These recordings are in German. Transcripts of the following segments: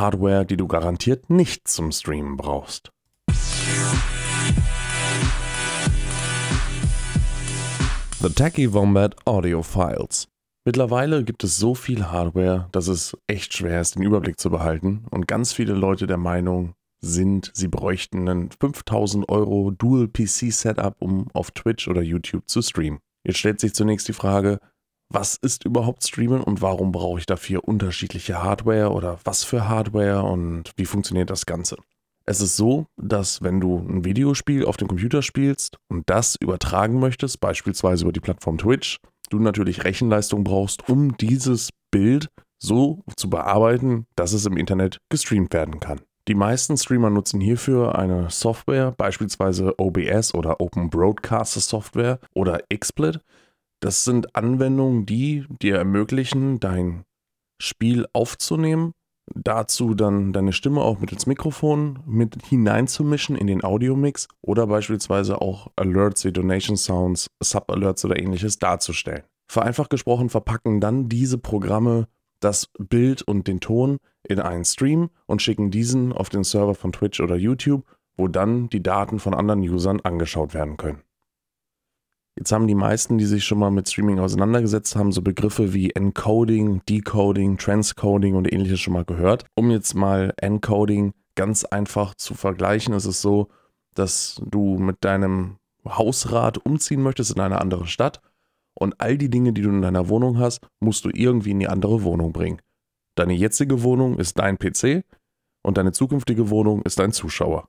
Hardware, die du garantiert nicht zum Streamen brauchst. The Tacky Wombat Audio Files. Mittlerweile gibt es so viel Hardware, dass es echt schwer ist, den Überblick zu behalten und ganz viele Leute der Meinung sind, sie bräuchten einen 5000 Euro Dual PC Setup, um auf Twitch oder YouTube zu streamen. Jetzt stellt sich zunächst die Frage, was ist überhaupt Streamen und warum brauche ich dafür unterschiedliche Hardware oder was für Hardware und wie funktioniert das Ganze? Es ist so, dass wenn du ein Videospiel auf dem Computer spielst und das übertragen möchtest, beispielsweise über die Plattform Twitch, du natürlich Rechenleistung brauchst, um dieses Bild so zu bearbeiten, dass es im Internet gestreamt werden kann. Die meisten Streamer nutzen hierfür eine Software, beispielsweise OBS oder Open Broadcaster Software oder XSplit. Das sind Anwendungen, die dir ermöglichen, dein Spiel aufzunehmen, dazu dann deine Stimme auch mittels Mikrofon mit hineinzumischen in den Audiomix oder beispielsweise auch Alerts wie Donation Sounds, Sub-Alerts oder ähnliches darzustellen. Vereinfacht gesprochen verpacken dann diese Programme das Bild und den Ton in einen Stream und schicken diesen auf den Server von Twitch oder YouTube, wo dann die Daten von anderen Usern angeschaut werden können. Jetzt haben die meisten, die sich schon mal mit Streaming auseinandergesetzt haben, so Begriffe wie Encoding, Decoding, Transcoding und ähnliches schon mal gehört. Um jetzt mal Encoding ganz einfach zu vergleichen, ist es so, dass du mit deinem Hausrat umziehen möchtest in eine andere Stadt und all die Dinge, die du in deiner Wohnung hast, musst du irgendwie in die andere Wohnung bringen. Deine jetzige Wohnung ist dein PC und deine zukünftige Wohnung ist dein Zuschauer.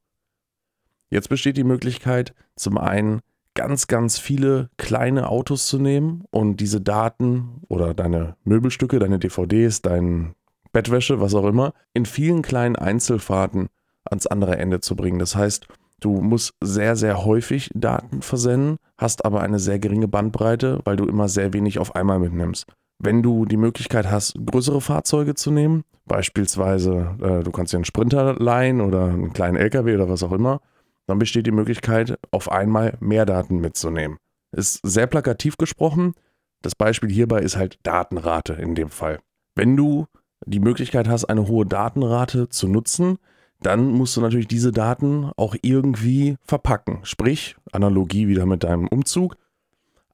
Jetzt besteht die Möglichkeit, zum einen ganz, ganz viele kleine Autos zu nehmen und diese Daten oder deine Möbelstücke, deine DVDs, dein Bettwäsche, was auch immer, in vielen kleinen Einzelfahrten ans andere Ende zu bringen. Das heißt, du musst sehr, sehr häufig Daten versenden, hast aber eine sehr geringe Bandbreite, weil du immer sehr wenig auf einmal mitnimmst. Wenn du die Möglichkeit hast, größere Fahrzeuge zu nehmen, beispielsweise äh, du kannst dir einen Sprinter leihen oder einen kleinen LKW oder was auch immer, dann besteht die Möglichkeit, auf einmal mehr Daten mitzunehmen. Ist sehr plakativ gesprochen. Das Beispiel hierbei ist halt Datenrate in dem Fall. Wenn du die Möglichkeit hast, eine hohe Datenrate zu nutzen, dann musst du natürlich diese Daten auch irgendwie verpacken. Sprich, Analogie wieder mit deinem Umzug.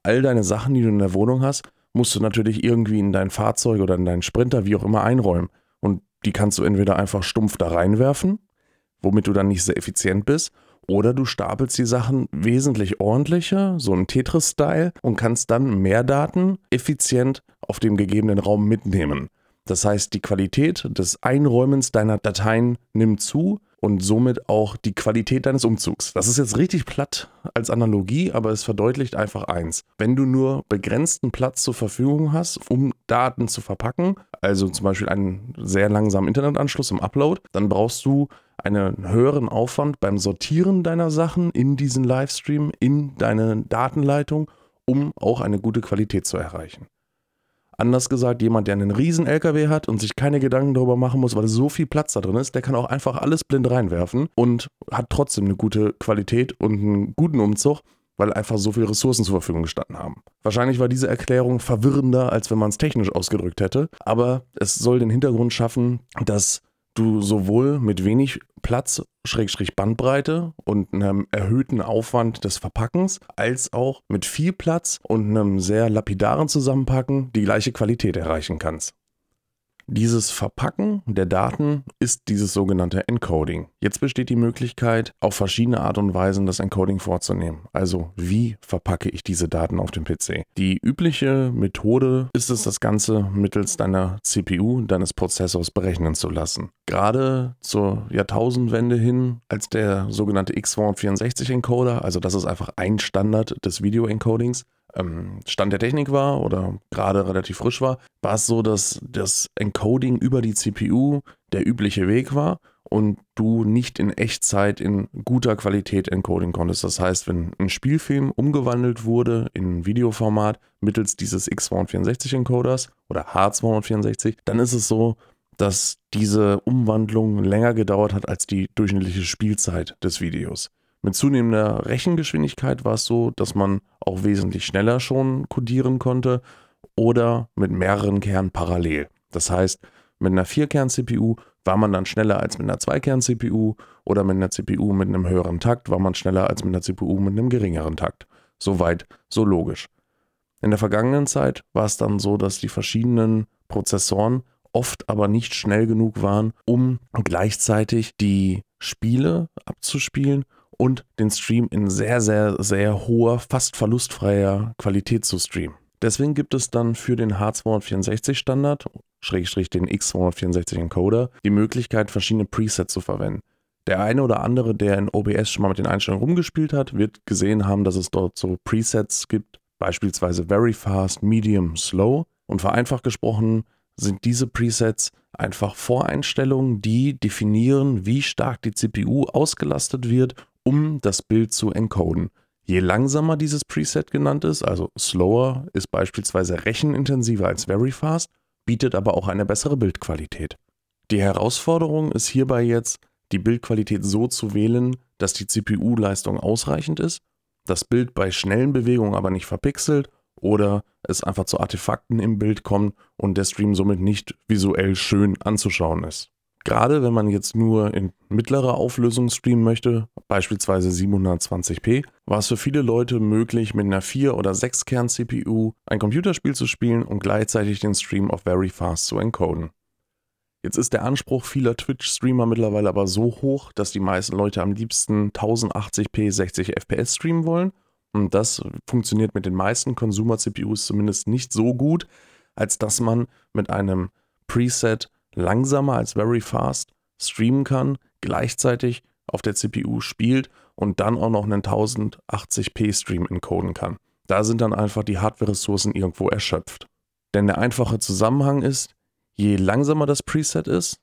All deine Sachen, die du in der Wohnung hast, musst du natürlich irgendwie in dein Fahrzeug oder in deinen Sprinter, wie auch immer, einräumen. Und die kannst du entweder einfach stumpf da reinwerfen, womit du dann nicht sehr effizient bist, oder du stapelst die Sachen wesentlich ordentlicher, so im Tetris-Style, und kannst dann mehr Daten effizient auf dem gegebenen Raum mitnehmen. Das heißt, die Qualität des Einräumens deiner Dateien nimmt zu und somit auch die Qualität deines Umzugs. Das ist jetzt richtig platt als Analogie, aber es verdeutlicht einfach eins. Wenn du nur begrenzten Platz zur Verfügung hast, um Daten zu verpacken, also zum Beispiel einen sehr langsamen Internetanschluss im Upload, dann brauchst du einen höheren Aufwand beim Sortieren deiner Sachen in diesen Livestream, in deine Datenleitung, um auch eine gute Qualität zu erreichen. Anders gesagt, jemand, der einen riesen LKW hat und sich keine Gedanken darüber machen muss, weil so viel Platz da drin ist, der kann auch einfach alles blind reinwerfen und hat trotzdem eine gute Qualität und einen guten Umzug, weil einfach so viele Ressourcen zur Verfügung gestanden haben. Wahrscheinlich war diese Erklärung verwirrender, als wenn man es technisch ausgedrückt hätte, aber es soll den Hintergrund schaffen, dass du sowohl mit wenig Platz, Schrägstrich Bandbreite und einem erhöhten Aufwand des Verpackens, als auch mit viel Platz und einem sehr lapidaren Zusammenpacken die gleiche Qualität erreichen kannst. Dieses Verpacken der Daten ist dieses sogenannte Encoding. Jetzt besteht die Möglichkeit, auf verschiedene Art und Weisen das Encoding vorzunehmen. Also wie verpacke ich diese Daten auf dem PC? Die übliche Methode ist es, das Ganze mittels deiner CPU, deines Prozessors berechnen zu lassen. Gerade zur Jahrtausendwende hin, als der sogenannte X264 Encoder, also das ist einfach ein Standard des Video-Encodings, ähm, Stand der Technik war oder gerade relativ frisch war, war es so, dass das Encoding über die CPU der übliche Weg war und du nicht in Echtzeit in guter Qualität encoden konntest. Das heißt, wenn ein Spielfilm umgewandelt wurde in Videoformat mittels dieses X264-Encoders oder H264, dann ist es so, dass diese Umwandlung länger gedauert hat als die durchschnittliche Spielzeit des Videos. Mit zunehmender Rechengeschwindigkeit war es so, dass man auch wesentlich schneller schon codieren konnte oder mit mehreren Kernen parallel. Das heißt, mit einer 4-Kern-CPU War man dann schneller als mit einer Zweikern-CPU oder mit einer CPU mit einem höheren Takt, war man schneller als mit einer CPU mit einem geringeren Takt. Soweit, so logisch. In der vergangenen Zeit war es dann so, dass die verschiedenen Prozessoren oft aber nicht schnell genug waren, um gleichzeitig die Spiele abzuspielen und den Stream in sehr, sehr, sehr hoher, fast verlustfreier Qualität zu streamen. Deswegen gibt es dann für den H264 Standard, Schrägstrich den X264 Encoder, die Möglichkeit, verschiedene Presets zu verwenden. Der eine oder andere, der in OBS schon mal mit den Einstellungen rumgespielt hat, wird gesehen haben, dass es dort so Presets gibt, beispielsweise Very Fast, Medium, Slow. Und vereinfacht gesprochen sind diese Presets einfach Voreinstellungen, die definieren, wie stark die CPU ausgelastet wird, um das Bild zu encoden. Je langsamer dieses Preset genannt ist, also slower, ist beispielsweise rechenintensiver als very fast, bietet aber auch eine bessere Bildqualität. Die Herausforderung ist hierbei jetzt, die Bildqualität so zu wählen, dass die CPU-Leistung ausreichend ist, das Bild bei schnellen Bewegungen aber nicht verpixelt oder es einfach zu Artefakten im Bild kommt und der Stream somit nicht visuell schön anzuschauen ist. Gerade wenn man jetzt nur in mittlerer Auflösung streamen möchte, beispielsweise 720p, war es für viele Leute möglich, mit einer 4- oder 6-Kern-CPU ein Computerspiel zu spielen und gleichzeitig den Stream auf Very Fast zu encoden. Jetzt ist der Anspruch vieler Twitch-Streamer mittlerweile aber so hoch, dass die meisten Leute am liebsten 1080p 60 FPS streamen wollen und das funktioniert mit den meisten Consumer-CPUs zumindest nicht so gut, als dass man mit einem Preset langsamer als Very Fast streamen kann, gleichzeitig auf der CPU spielt und dann auch noch einen 1080p Stream encoden kann. Da sind dann einfach die Hardware-Ressourcen irgendwo erschöpft. Denn der einfache Zusammenhang ist, je langsamer das Preset ist,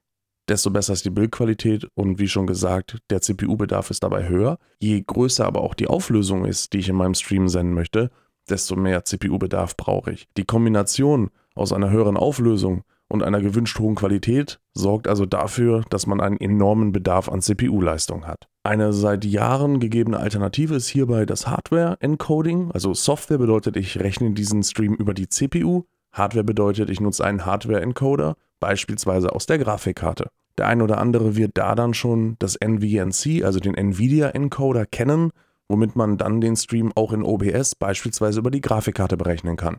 desto besser ist die Bildqualität und wie schon gesagt, der CPU-Bedarf ist dabei höher. Je größer aber auch die Auflösung ist, die ich in meinem Stream senden möchte, desto mehr CPU-Bedarf brauche ich. Die Kombination aus einer höheren Auflösung und einer gewünscht hohen Qualität sorgt also dafür, dass man einen enormen Bedarf an CPU-Leistung hat. Eine seit Jahren gegebene Alternative ist hierbei das Hardware-Encoding. Also Software bedeutet, ich rechne diesen Stream über die CPU. Hardware bedeutet, ich nutze einen Hardware-Encoder beispielsweise aus der Grafikkarte. Der ein oder andere wird da dann schon das NVNC, also den Nvidia Encoder, kennen, womit man dann den Stream auch in OBS beispielsweise über die Grafikkarte berechnen kann.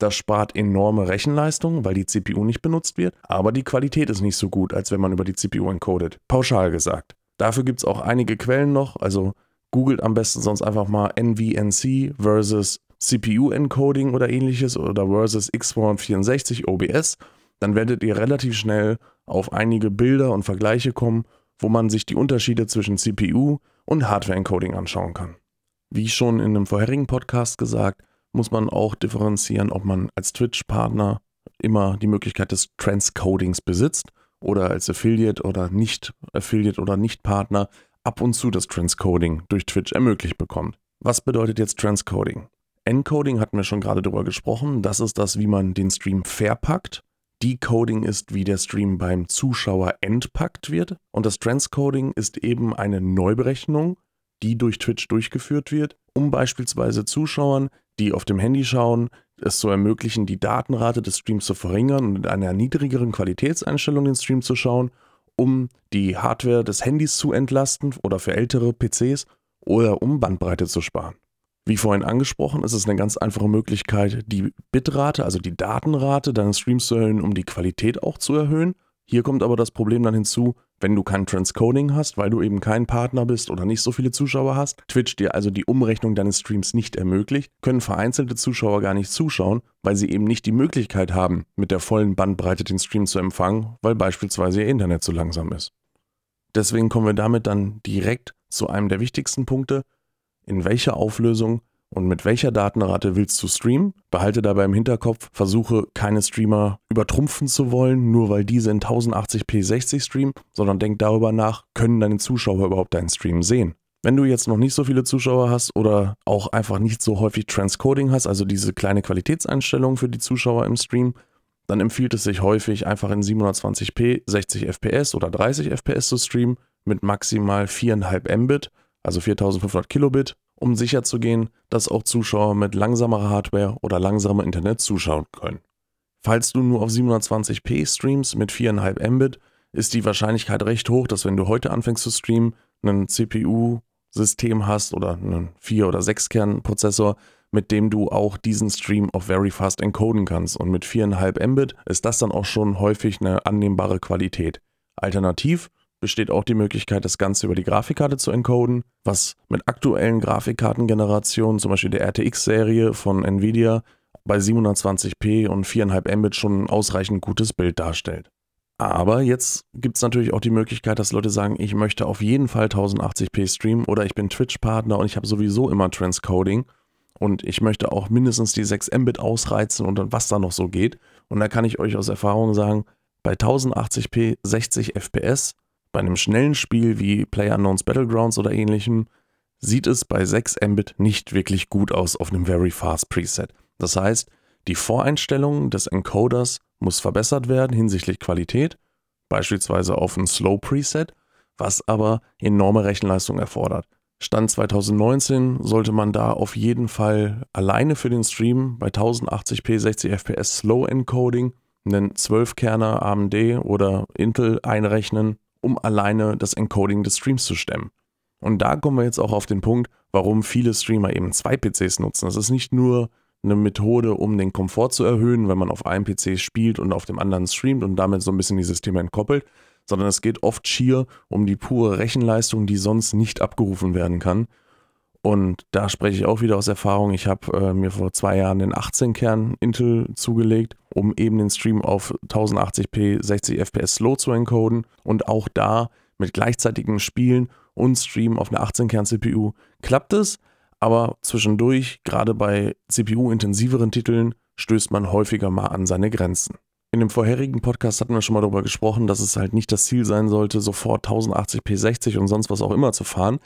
Das spart enorme Rechenleistung, weil die CPU nicht benutzt wird, aber die Qualität ist nicht so gut, als wenn man über die CPU encodet. Pauschal gesagt. Dafür gibt es auch einige Quellen noch, also googelt am besten sonst einfach mal NVNC versus CPU Encoding oder ähnliches oder versus X264 OBS dann werdet ihr relativ schnell auf einige Bilder und Vergleiche kommen, wo man sich die Unterschiede zwischen CPU und Hardware-Encoding anschauen kann. Wie schon in einem vorherigen Podcast gesagt, muss man auch differenzieren, ob man als Twitch-Partner immer die Möglichkeit des Transcodings besitzt oder als Affiliate oder nicht Affiliate oder nicht Partner ab und zu das Transcoding durch Twitch ermöglicht bekommt. Was bedeutet jetzt Transcoding? Encoding hatten wir schon gerade darüber gesprochen. Das ist das, wie man den Stream verpackt Decoding ist, wie der Stream beim Zuschauer entpackt wird. Und das Transcoding ist eben eine Neuberechnung, die durch Twitch durchgeführt wird, um beispielsweise Zuschauern, die auf dem Handy schauen, es zu ermöglichen, die Datenrate des Streams zu verringern und in einer niedrigeren Qualitätseinstellung den Stream zu schauen, um die Hardware des Handys zu entlasten oder für ältere PCs oder um Bandbreite zu sparen. Wie vorhin angesprochen, ist es eine ganz einfache Möglichkeit, die Bitrate, also die Datenrate deines Streams zu erhöhen, um die Qualität auch zu erhöhen. Hier kommt aber das Problem dann hinzu, wenn du kein Transcoding hast, weil du eben kein Partner bist oder nicht so viele Zuschauer hast, Twitch dir also die Umrechnung deines Streams nicht ermöglicht, können vereinzelte Zuschauer gar nicht zuschauen, weil sie eben nicht die Möglichkeit haben, mit der vollen Bandbreite den Stream zu empfangen, weil beispielsweise ihr Internet zu langsam ist. Deswegen kommen wir damit dann direkt zu einem der wichtigsten Punkte, in welcher Auflösung und mit welcher Datenrate willst du streamen. Behalte dabei im Hinterkopf, versuche keine Streamer übertrumpfen zu wollen, nur weil diese in 1080p 60 streamen, sondern denk darüber nach, können deine Zuschauer überhaupt deinen Stream sehen. Wenn du jetzt noch nicht so viele Zuschauer hast oder auch einfach nicht so häufig Transcoding hast, also diese kleine Qualitätseinstellung für die Zuschauer im Stream, dann empfiehlt es sich häufig einfach in 720p 60 fps oder 30 fps zu streamen mit maximal 4,5 Mbit also 4500 Kilobit, um sicherzugehen, dass auch Zuschauer mit langsamerer Hardware oder langsamer Internet zuschauen können. Falls du nur auf 720p streamst mit 4,5 Mbit, ist die Wahrscheinlichkeit recht hoch, dass wenn du heute anfängst zu streamen, ein CPU-System hast oder einen 4- oder 6-Kern-Prozessor, mit dem du auch diesen Stream auf very fast encoden kannst. Und mit 4,5 Mbit ist das dann auch schon häufig eine annehmbare Qualität. Alternativ besteht auch die Möglichkeit, das Ganze über die Grafikkarte zu encoden, was mit aktuellen Grafikkartengenerationen, zum Beispiel der RTX-Serie von Nvidia, bei 720p und 4,5 Mbit schon ein ausreichend gutes Bild darstellt. Aber jetzt gibt es natürlich auch die Möglichkeit, dass Leute sagen, ich möchte auf jeden Fall 1080p streamen oder ich bin Twitch-Partner und ich habe sowieso immer Transcoding und ich möchte auch mindestens die 6 Mbit ausreizen und was da noch so geht. Und da kann ich euch aus Erfahrung sagen, bei 1080p 60 FPS, bei einem schnellen Spiel wie PlayerUnknown's Battlegrounds oder ähnlichem, sieht es bei 6 Mbit nicht wirklich gut aus auf einem Very Fast Preset. Das heißt, die Voreinstellung des Encoders muss verbessert werden hinsichtlich Qualität, beispielsweise auf ein Slow Preset, was aber enorme Rechenleistung erfordert. Stand 2019 sollte man da auf jeden Fall alleine für den Stream bei 1080p 60 fps Slow Encoding einen 12-Kerner AMD oder Intel einrechnen, um alleine das Encoding des Streams zu stemmen. Und da kommen wir jetzt auch auf den Punkt, warum viele Streamer eben zwei PCs nutzen. Das ist nicht nur eine Methode, um den Komfort zu erhöhen, wenn man auf einem PC spielt und auf dem anderen streamt und damit so ein bisschen die Systeme entkoppelt, sondern es geht oft schier um die pure Rechenleistung, die sonst nicht abgerufen werden kann. Und da spreche ich auch wieder aus Erfahrung. Ich habe äh, mir vor zwei Jahren den 18-Kern Intel zugelegt, um eben den Stream auf 1080p 60 FPS Slow zu encoden. Und auch da mit gleichzeitigen Spielen und Stream auf einer 18-Kern CPU klappt es. Aber zwischendurch, gerade bei CPU-intensiveren Titeln, stößt man häufiger mal an seine Grenzen. In dem vorherigen Podcast hatten wir schon mal darüber gesprochen, dass es halt nicht das Ziel sein sollte, sofort 1080p 60 und sonst was auch immer zu fahren.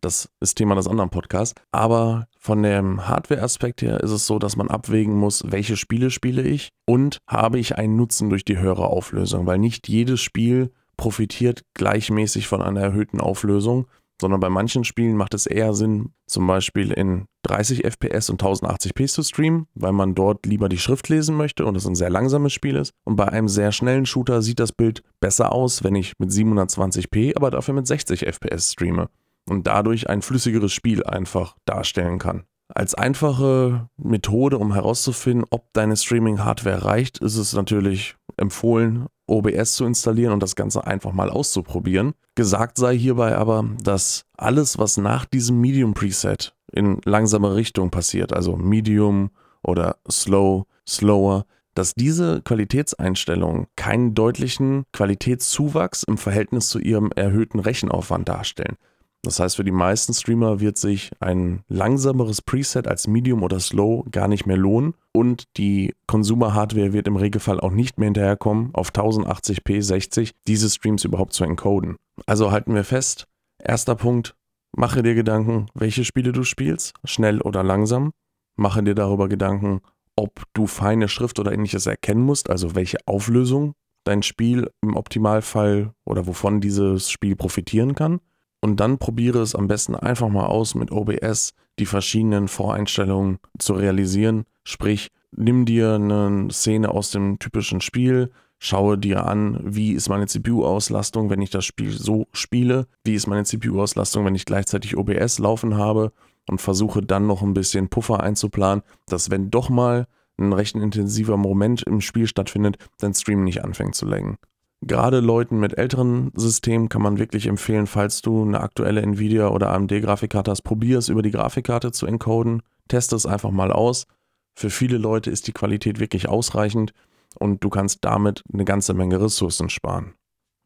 Das ist Thema des anderen Podcasts. Aber von dem Hardware-Aspekt her ist es so, dass man abwägen muss, welche Spiele spiele ich und habe ich einen Nutzen durch die höhere Auflösung, weil nicht jedes Spiel profitiert gleichmäßig von einer erhöhten Auflösung sondern bei manchen Spielen macht es eher Sinn, zum Beispiel in 30 FPS und 1080p zu streamen, weil man dort lieber die Schrift lesen möchte und es ein sehr langsames Spiel ist. Und bei einem sehr schnellen Shooter sieht das Bild besser aus, wenn ich mit 720p, aber dafür mit 60 FPS streame und dadurch ein flüssigeres Spiel einfach darstellen kann. Als einfache Methode, um herauszufinden, ob deine Streaming-Hardware reicht, ist es natürlich empfohlen, OBS zu installieren und das Ganze einfach mal auszuprobieren. Gesagt sei hierbei aber, dass alles, was nach diesem Medium Preset in langsamer Richtung passiert, also Medium oder Slow, Slower, dass diese Qualitätseinstellungen keinen deutlichen Qualitätszuwachs im Verhältnis zu ihrem erhöhten Rechenaufwand darstellen. Das heißt, für die meisten Streamer wird sich ein langsameres Preset als Medium oder Slow gar nicht mehr lohnen und die Consumer-Hardware wird im Regelfall auch nicht mehr hinterherkommen, auf 1080p 60 diese Streams überhaupt zu encoden. Also halten wir fest, erster Punkt, mache dir Gedanken, welche Spiele du spielst, schnell oder langsam. Mache dir darüber Gedanken, ob du feine Schrift oder ähnliches erkennen musst, also welche Auflösung dein Spiel im Optimalfall oder wovon dieses Spiel profitieren kann. Und dann probiere es am besten einfach mal aus, mit OBS die verschiedenen Voreinstellungen zu realisieren. Sprich, nimm dir eine Szene aus dem typischen Spiel, schaue dir an, wie ist meine CPU-Auslastung, wenn ich das Spiel so spiele, wie ist meine CPU-Auslastung, wenn ich gleichzeitig OBS laufen habe und versuche dann noch ein bisschen Puffer einzuplanen, dass wenn doch mal ein recht intensiver Moment im Spiel stattfindet, dein Stream nicht anfängt zu lenken. Gerade Leuten mit älteren Systemen kann man wirklich empfehlen, falls du eine aktuelle Nvidia oder AMD-Grafikkarte hast, probier es über die Grafikkarte zu encoden, teste es einfach mal aus. Für viele Leute ist die Qualität wirklich ausreichend und du kannst damit eine ganze Menge Ressourcen sparen.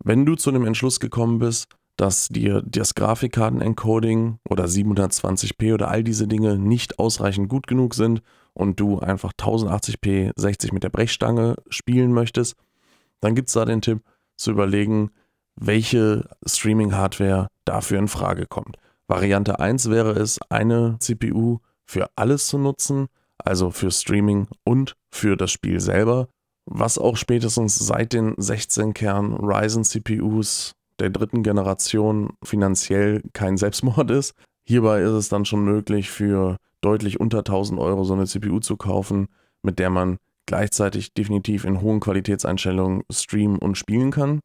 Wenn du zu dem Entschluss gekommen bist, dass dir das Grafikkarten-Encoding oder 720p oder all diese Dinge nicht ausreichend gut genug sind und du einfach 1080p 60 mit der Brechstange spielen möchtest, dann gibt es da den Tipp zu überlegen, welche Streaming-Hardware dafür in Frage kommt. Variante 1 wäre es, eine CPU für alles zu nutzen, also für Streaming und für das Spiel selber, was auch spätestens seit den 16 Kern Ryzen CPUs der dritten Generation finanziell kein Selbstmord ist. Hierbei ist es dann schon möglich, für deutlich unter 1000 Euro so eine CPU zu kaufen, mit der man gleichzeitig definitiv in hohen Qualitätseinstellungen streamen und spielen kann.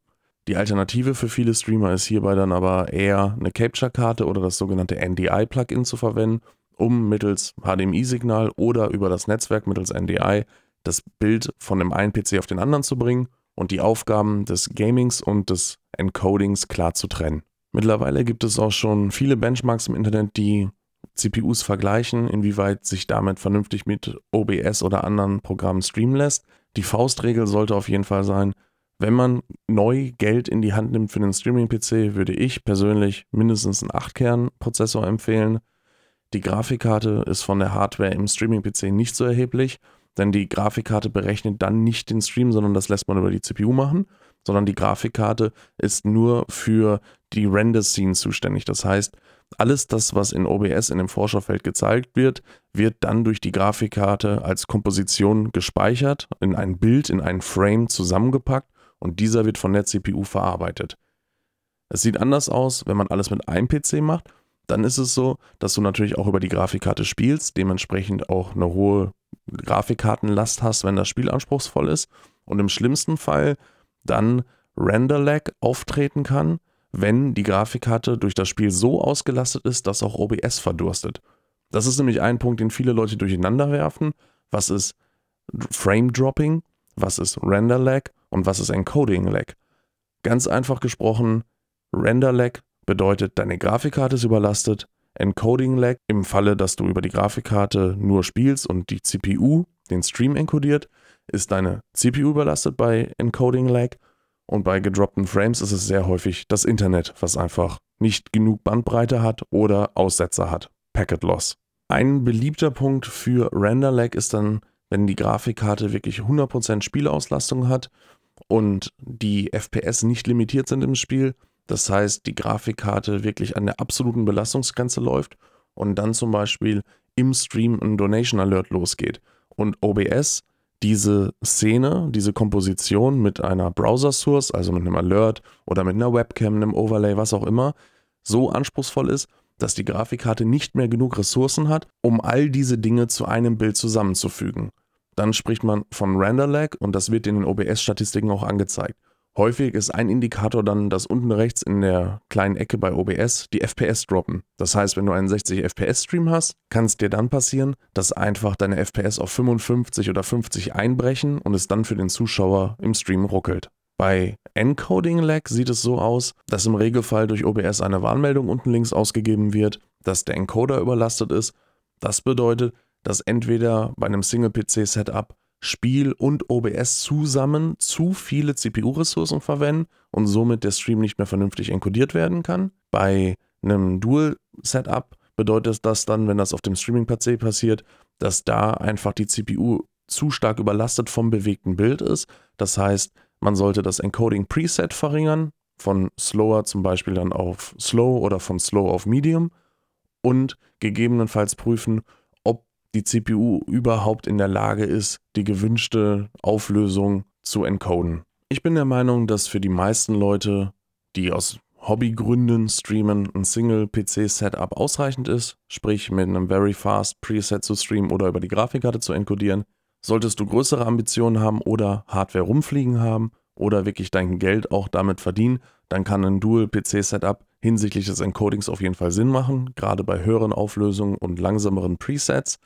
Die Alternative für viele Streamer ist hierbei dann aber eher eine Capture-Karte oder das sogenannte NDI-Plugin zu verwenden, um mittels HDMI-Signal oder über das Netzwerk mittels NDI das Bild von dem einen PC auf den anderen zu bringen und die Aufgaben des Gamings und des Encodings klar zu trennen. Mittlerweile gibt es auch schon viele Benchmarks im Internet, die CPUs vergleichen, inwieweit sich damit vernünftig mit OBS oder anderen Programmen streamen lässt. Die Faustregel sollte auf jeden Fall sein, wenn man neu Geld in die Hand nimmt für einen Streaming-PC, würde ich persönlich mindestens einen 8-Kern-Prozessor empfehlen. Die Grafikkarte ist von der Hardware im Streaming-PC nicht so erheblich, denn die Grafikkarte berechnet dann nicht den Stream, sondern das lässt man über die CPU machen, sondern die Grafikkarte ist nur für die Render-Scene zuständig. Das heißt, alles das, was in OBS in dem Vorschaufeld gezeigt wird, wird dann durch die Grafikkarte als Komposition gespeichert, in ein Bild, in einen Frame zusammengepackt und dieser wird von der CPU verarbeitet. Es sieht anders aus, wenn man alles mit einem PC macht. Dann ist es so, dass du natürlich auch über die Grafikkarte spielst, dementsprechend auch eine hohe Grafikkartenlast hast, wenn das Spiel anspruchsvoll ist. Und im schlimmsten Fall dann Render-Lag auftreten kann, wenn die Grafikkarte durch das Spiel so ausgelastet ist, dass auch OBS verdurstet. Das ist nämlich ein Punkt, den viele Leute durcheinander werfen. Was ist Frame Dropping? Was ist Render Lag? Und was ist Encoding Lag? Ganz einfach gesprochen, Render Lag bedeutet, deine Grafikkarte ist überlastet. Encoding Lag im Falle, dass du über die Grafikkarte nur spielst und die CPU den Stream encodiert, ist deine CPU überlastet bei Encoding Lag und bei gedroppten Frames ist es sehr häufig das Internet, was einfach nicht genug Bandbreite hat oder Aussetzer hat. Packet Loss. Ein beliebter Punkt für Render Lag ist dann, wenn die Grafikkarte wirklich 100% Spielauslastung hat und die FPS nicht limitiert sind im Spiel. Das heißt, die Grafikkarte wirklich an der absoluten Belastungsgrenze läuft und dann zum Beispiel im Stream ein Donation Alert losgeht. Und OBS diese Szene, diese Komposition mit einer Browser-Source, also mit einem Alert oder mit einer Webcam, einem Overlay, was auch immer, so anspruchsvoll ist, dass die Grafikkarte nicht mehr genug Ressourcen hat, um all diese Dinge zu einem Bild zusammenzufügen. Dann spricht man von Render Lag und das wird in den OBS-Statistiken auch angezeigt. Häufig ist ein Indikator dann, dass unten rechts in der kleinen Ecke bei OBS die FPS droppen. Das heißt, wenn du einen 60 FPS Stream hast, kann es dir dann passieren, dass einfach deine FPS auf 55 oder 50 einbrechen und es dann für den Zuschauer im Stream ruckelt. Bei Encoding Lag sieht es so aus, dass im Regelfall durch OBS eine Warnmeldung unten links ausgegeben wird, dass der Encoder überlastet ist. Das bedeutet, dass entweder bei einem Single-PC-Setup Spiel und OBS zusammen zu viele CPU-Ressourcen verwenden und somit der Stream nicht mehr vernünftig encodiert werden kann. Bei einem Dual-Setup bedeutet das dann, wenn das auf dem Streaming-PC passiert, dass da einfach die CPU zu stark überlastet vom bewegten Bild ist. Das heißt, man sollte das Encoding Preset verringern, von Slower zum Beispiel dann auf Slow oder von Slow auf Medium und gegebenenfalls prüfen, die CPU überhaupt in der Lage ist, die gewünschte Auflösung zu encoden. Ich bin der Meinung, dass für die meisten Leute, die aus Hobbygründen streamen, ein Single-PC-Setup ausreichend ist, sprich mit einem Very Fast Preset zu streamen oder über die Grafikkarte zu encodieren. Solltest du größere Ambitionen haben oder Hardware rumfliegen haben oder wirklich dein Geld auch damit verdienen, dann kann ein Dual-PC-Setup hinsichtlich des Encodings auf jeden Fall Sinn machen, gerade bei höheren Auflösungen und langsameren Presets.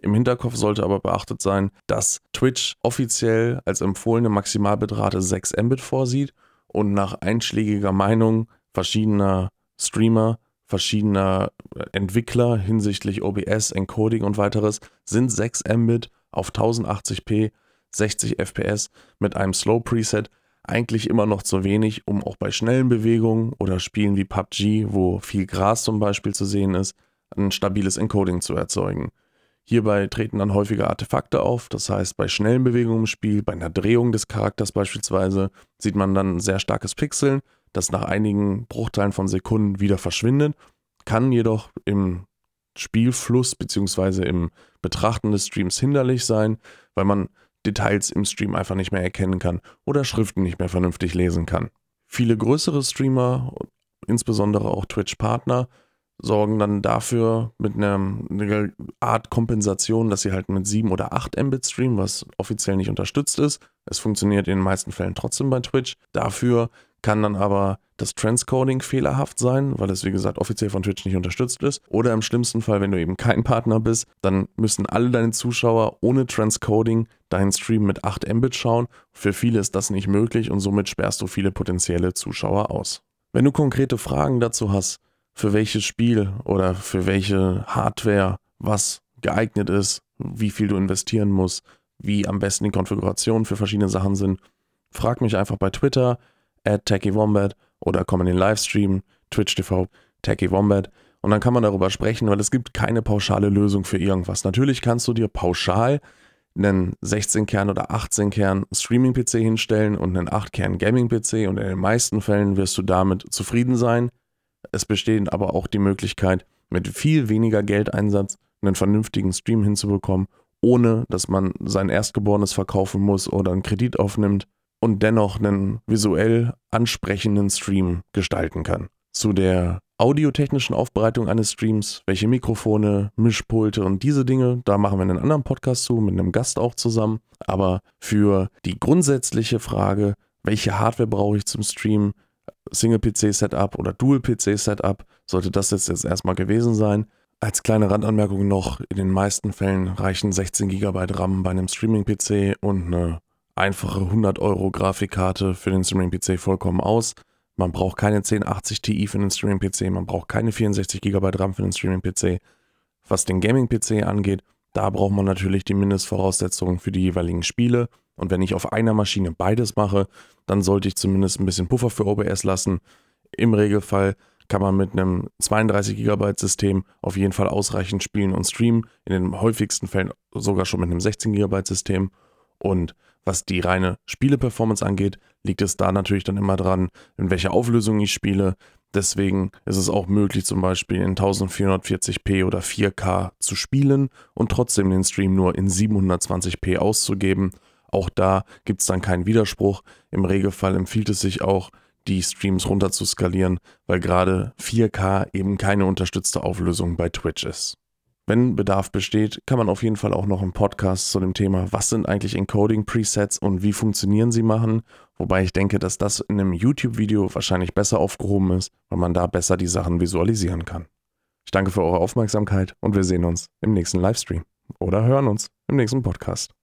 Im Hinterkopf sollte aber beachtet sein, dass Twitch offiziell als empfohlene Maximalbitrate 6 Mbit vorsieht und nach einschlägiger Meinung verschiedener Streamer, verschiedener äh, Entwickler hinsichtlich OBS, Encoding und weiteres sind 6 Mbit auf 1080p 60 FPS mit einem Slow Preset eigentlich immer noch zu wenig, um auch bei schnellen Bewegungen oder Spielen wie PUBG, wo viel Gras zum Beispiel zu sehen ist, ein stabiles Encoding zu erzeugen. Hierbei treten dann häufige Artefakte auf, das heißt bei schnellen Bewegungen im Spiel, bei einer Drehung des Charakters beispielsweise, sieht man dann sehr starkes Pixeln, das nach einigen Bruchteilen von Sekunden wieder verschwindet, kann jedoch im Spielfluss bzw. im Betrachten des Streams hinderlich sein, weil man Details im Stream einfach nicht mehr erkennen kann oder Schriften nicht mehr vernünftig lesen kann. Viele größere Streamer, insbesondere auch Twitch-Partner, sorgen dann dafür mit einer, einer, Art Kompensation, dass sie halt mit 7 oder 8 Mbit streamen, was offiziell nicht unterstützt ist. Es funktioniert in den meisten Fällen trotzdem bei Twitch. Dafür kann dann aber das Transcoding fehlerhaft sein, weil es wie gesagt offiziell von Twitch nicht unterstützt ist. Oder im schlimmsten Fall, wenn du eben kein Partner bist, dann müssen alle deine Zuschauer ohne Transcoding deinen Stream mit 8 Mbit schauen. Für viele ist das nicht möglich und somit sperrst du viele potenzielle Zuschauer aus. Wenn du konkrete Fragen dazu hast, für welches Spiel oder für welche Hardware was geeignet ist, wie viel du investieren musst, wie am besten die Konfigurationen für verschiedene Sachen sind, frag mich einfach bei Twitter, at TechieWombat oder komm in den Livestream, Twitch TV, und dann kann man darüber sprechen, weil es gibt keine pauschale Lösung für irgendwas. Natürlich kannst du dir pauschal einen 16-Kern oder 18-Kern Streaming-PC hinstellen und einen 8-Kern Gaming-PC und in den meisten Fällen wirst du damit zufrieden sein. Es besteht aber auch die Möglichkeit, mit viel weniger Geldeinsatz einen vernünftigen Stream hinzubekommen, ohne dass man sein Erstgeborenes verkaufen muss oder einen Kredit aufnimmt und dennoch einen visuell ansprechenden Stream gestalten kann. Zu der audiotechnischen Aufbereitung eines Streams, welche Mikrofone, Mischpulte und diese Dinge, da machen wir einen anderen Podcast zu, mit einem Gast auch zusammen. Aber für die grundsätzliche Frage, welche Hardware brauche ich zum Stream, Single-PC-Setup oder Dual-PC-Setup, sollte das jetzt, jetzt erstmal gewesen sein. Als kleine Randanmerkung noch, in den meisten Fällen reichen 16 GB RAM bei einem Streaming-PC und eine einfache 100 Euro Grafikkarte für den Streaming-PC vollkommen aus. Man braucht keine 1080 Ti für den Streaming-PC, man braucht keine 64 GB RAM für den Streaming-PC. Was den Gaming-PC angeht, da braucht man natürlich die Mindestvoraussetzungen für die jeweiligen Spiele. Und wenn ich auf einer Maschine beides mache, dann sollte ich zumindest ein bisschen Puffer für OBS lassen. Im Regelfall kann man mit einem 32 GB System auf jeden Fall ausreichend spielen und streamen. In den häufigsten Fällen sogar schon mit einem 16 GB System. Und was die reine Spieleperformance angeht, liegt es da natürlich dann immer dran, in welcher Auflösung ich spiele. Deswegen ist es auch möglich, zum Beispiel in 1440p oder 4K zu spielen und trotzdem den Stream nur in 720p auszugeben. Auch da gibt es dann keinen Widerspruch. Im Regelfall empfiehlt es sich auch, die Streams runter zu skalieren, weil gerade 4K eben keine unterstützte Auflösung bei Twitch ist. Wenn Bedarf besteht, kann man auf jeden Fall auch noch einen Podcast zu dem Thema, was sind eigentlich Encoding-Presets und wie funktionieren sie machen. Wobei ich denke, dass das in einem YouTube-Video wahrscheinlich besser aufgehoben ist, weil man da besser die Sachen visualisieren kann. Ich danke für eure Aufmerksamkeit und wir sehen uns im nächsten Livestream oder hören uns im nächsten Podcast.